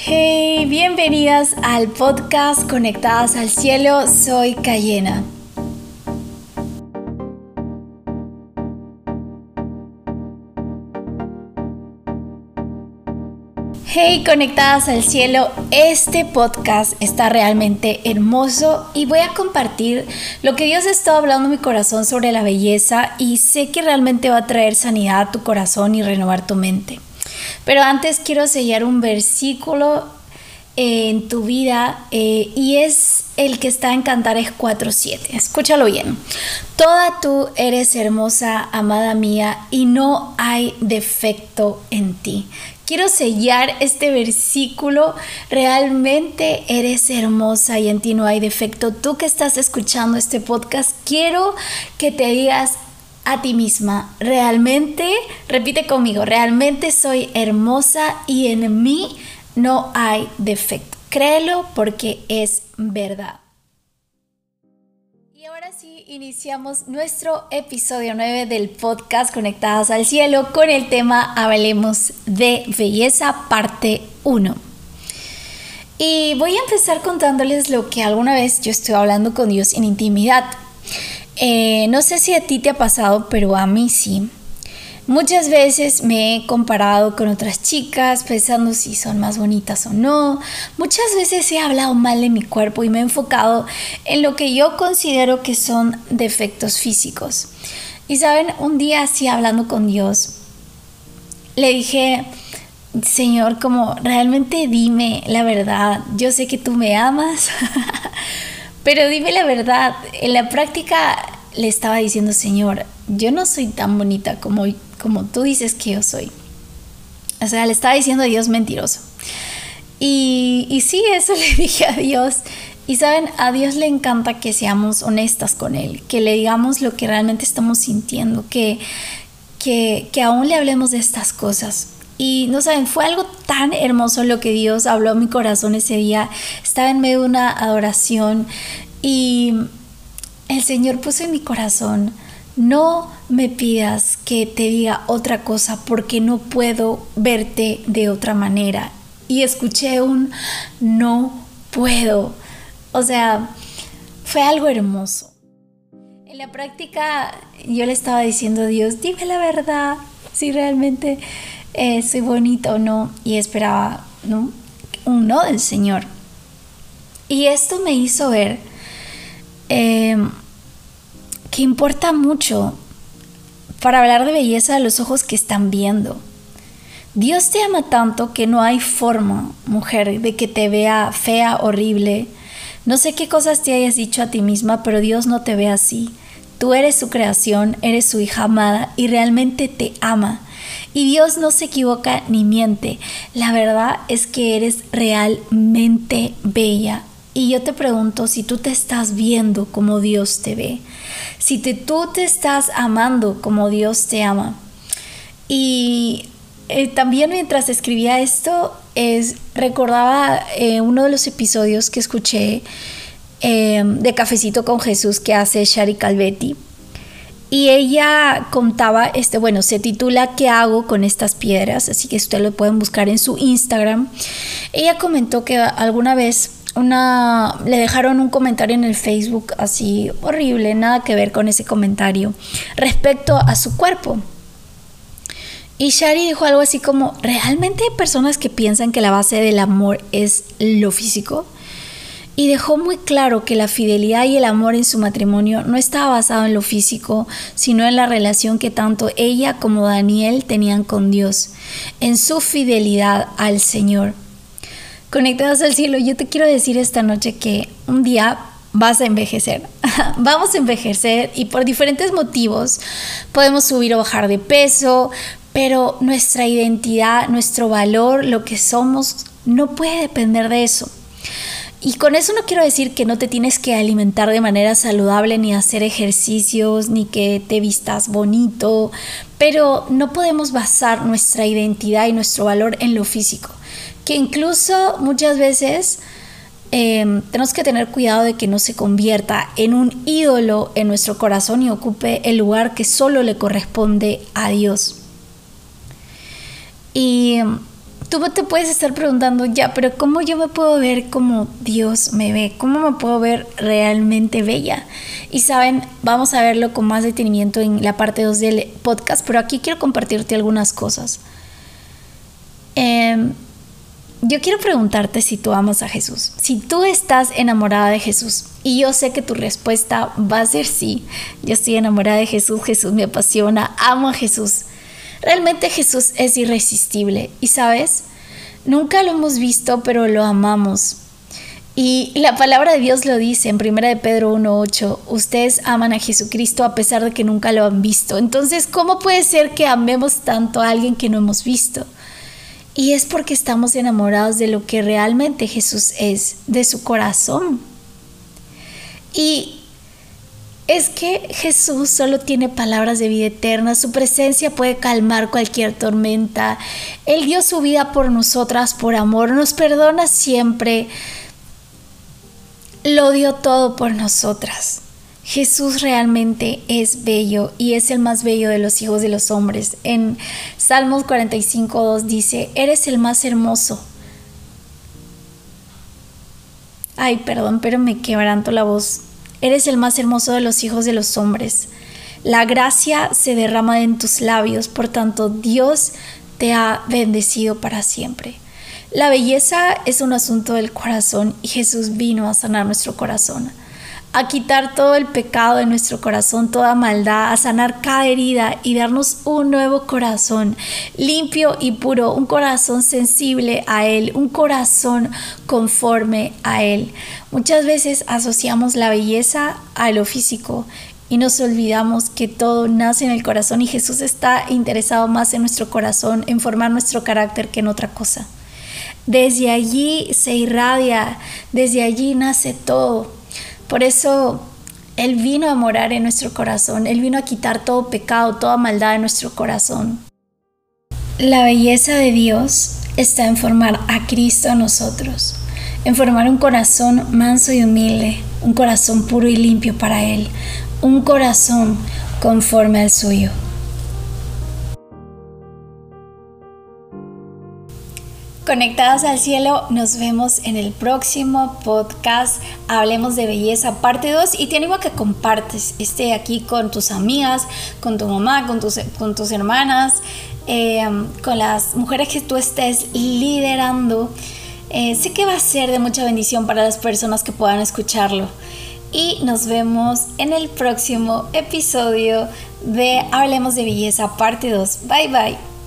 Hey, bienvenidas al podcast Conectadas al Cielo. Soy Cayena. Hey, conectadas al cielo, este podcast está realmente hermoso y voy a compartir lo que Dios está hablando en mi corazón sobre la belleza y sé que realmente va a traer sanidad a tu corazón y renovar tu mente. Pero antes quiero sellar un versículo en tu vida eh, y es el que está en Cantares 4.7. Escúchalo bien. Toda tú eres hermosa, amada mía, y no hay defecto en ti. Quiero sellar este versículo. Realmente eres hermosa y en ti no hay defecto. Tú que estás escuchando este podcast, quiero que te digas a ti misma, realmente, repite conmigo, realmente soy hermosa y en mí no hay defecto. Créelo porque es verdad. Y ahora sí, iniciamos nuestro episodio 9 del podcast Conectadas al Cielo con el tema Hablemos de Belleza, parte 1. Y voy a empezar contándoles lo que alguna vez yo estoy hablando con Dios en intimidad. Eh, no sé si a ti te ha pasado, pero a mí sí. Muchas veces me he comparado con otras chicas pensando si son más bonitas o no. Muchas veces he hablado mal de mi cuerpo y me he enfocado en lo que yo considero que son defectos físicos. Y saben, un día así hablando con Dios, le dije, Señor, como realmente dime la verdad. Yo sé que tú me amas, pero dime la verdad. En la práctica le estaba diciendo, Señor, yo no soy tan bonita como como tú dices que yo soy. O sea, le estaba diciendo a Dios mentiroso. Y, y sí, eso le dije a Dios. Y saben, a Dios le encanta que seamos honestas con Él, que le digamos lo que realmente estamos sintiendo, que, que, que aún le hablemos de estas cosas. Y no saben, fue algo tan hermoso lo que Dios habló a mi corazón ese día. Estaba en medio de una adoración y el Señor puso en mi corazón no me pidas que te diga otra cosa porque no puedo verte de otra manera. Y escuché un no puedo. O sea, fue algo hermoso. En la práctica yo le estaba diciendo a Dios, dime la verdad, si realmente eh, soy bonita o no. Y esperaba un no del Señor. Y esto me hizo ver em, que importa mucho para hablar de belleza de los ojos que están viendo. Dios te ama tanto que no hay forma, mujer, de que te vea fea, horrible. No sé qué cosas te hayas dicho a ti misma, pero Dios no te ve así. Tú eres su creación, eres su hija amada y realmente te ama. Y Dios no se equivoca ni miente. La verdad es que eres realmente bella. Y yo te pregunto si tú te estás viendo como Dios te ve, si te, tú te estás amando como Dios te ama. Y eh, también mientras escribía esto, es, recordaba eh, uno de los episodios que escuché eh, de Cafecito con Jesús que hace Shari Calvetti. Y ella contaba, este, bueno, se titula ¿Qué hago con estas piedras? Así que ustedes lo pueden buscar en su Instagram. Ella comentó que alguna vez una, le dejaron un comentario en el Facebook así horrible, nada que ver con ese comentario, respecto a su cuerpo. Y Shari dijo algo así como, ¿realmente hay personas que piensan que la base del amor es lo físico? Y dejó muy claro que la fidelidad y el amor en su matrimonio no estaba basado en lo físico, sino en la relación que tanto ella como Daniel tenían con Dios, en su fidelidad al Señor. Conectados al cielo, yo te quiero decir esta noche que un día vas a envejecer. Vamos a envejecer y por diferentes motivos podemos subir o bajar de peso, pero nuestra identidad, nuestro valor, lo que somos, no puede depender de eso. Y con eso no quiero decir que no te tienes que alimentar de manera saludable, ni hacer ejercicios, ni que te vistas bonito, pero no podemos basar nuestra identidad y nuestro valor en lo físico que incluso muchas veces em, tenemos que tener cuidado de que no se convierta en un ídolo en nuestro corazón y ocupe el lugar que solo le corresponde a Dios. Y tú te puedes estar preguntando, ya, pero ¿cómo yo me puedo ver como Dios me ve? ¿Cómo me puedo ver realmente bella? Y saben, vamos a verlo con más detenimiento en la parte 2 del podcast, pero aquí quiero compartirte algunas cosas. Em, yo quiero preguntarte si tú amas a Jesús, si tú estás enamorada de Jesús. Y yo sé que tu respuesta va a ser sí. Yo estoy enamorada de Jesús, Jesús me apasiona, amo a Jesús. Realmente Jesús es irresistible y sabes, nunca lo hemos visto, pero lo amamos. Y la palabra de Dios lo dice en 1 de Pedro 1.8, ustedes aman a Jesucristo a pesar de que nunca lo han visto. Entonces, ¿cómo puede ser que amemos tanto a alguien que no hemos visto? Y es porque estamos enamorados de lo que realmente Jesús es, de su corazón. Y es que Jesús solo tiene palabras de vida eterna, su presencia puede calmar cualquier tormenta. Él dio su vida por nosotras, por amor, nos perdona siempre. Lo dio todo por nosotras. Jesús realmente es bello y es el más bello de los hijos de los hombres. En Salmos 45.2 dice, eres el más hermoso. Ay, perdón, pero me quebranto la voz Eres el más hermoso de los hijos de los hombres. La gracia se derrama en tus labios, por tanto Dios te ha bendecido para siempre. La belleza es un asunto del corazón y Jesús vino a sanar nuestro corazón a quitar todo el pecado de nuestro corazón, toda maldad, a sanar cada herida y darnos un nuevo corazón limpio y puro, un corazón sensible a Él, un corazón conforme a Él. Muchas veces asociamos la belleza a lo físico y nos olvidamos que todo nace en el corazón y Jesús está interesado más en nuestro corazón, en formar nuestro carácter que en otra cosa. Desde allí se irradia, desde allí nace todo. Por eso Él vino a morar en nuestro corazón, Él vino a quitar todo pecado, toda maldad de nuestro corazón. La belleza de Dios está en formar a Cristo a nosotros, en formar un corazón manso y humilde, un corazón puro y limpio para Él, un corazón conforme al suyo. Conectadas al cielo, nos vemos en el próximo podcast. Hablemos de belleza, parte 2. Y te animo a que compartes este aquí con tus amigas, con tu mamá, con tus, con tus hermanas, eh, con las mujeres que tú estés liderando. Eh, sé que va a ser de mucha bendición para las personas que puedan escucharlo. Y nos vemos en el próximo episodio de Hablemos de Belleza, parte 2. Bye bye.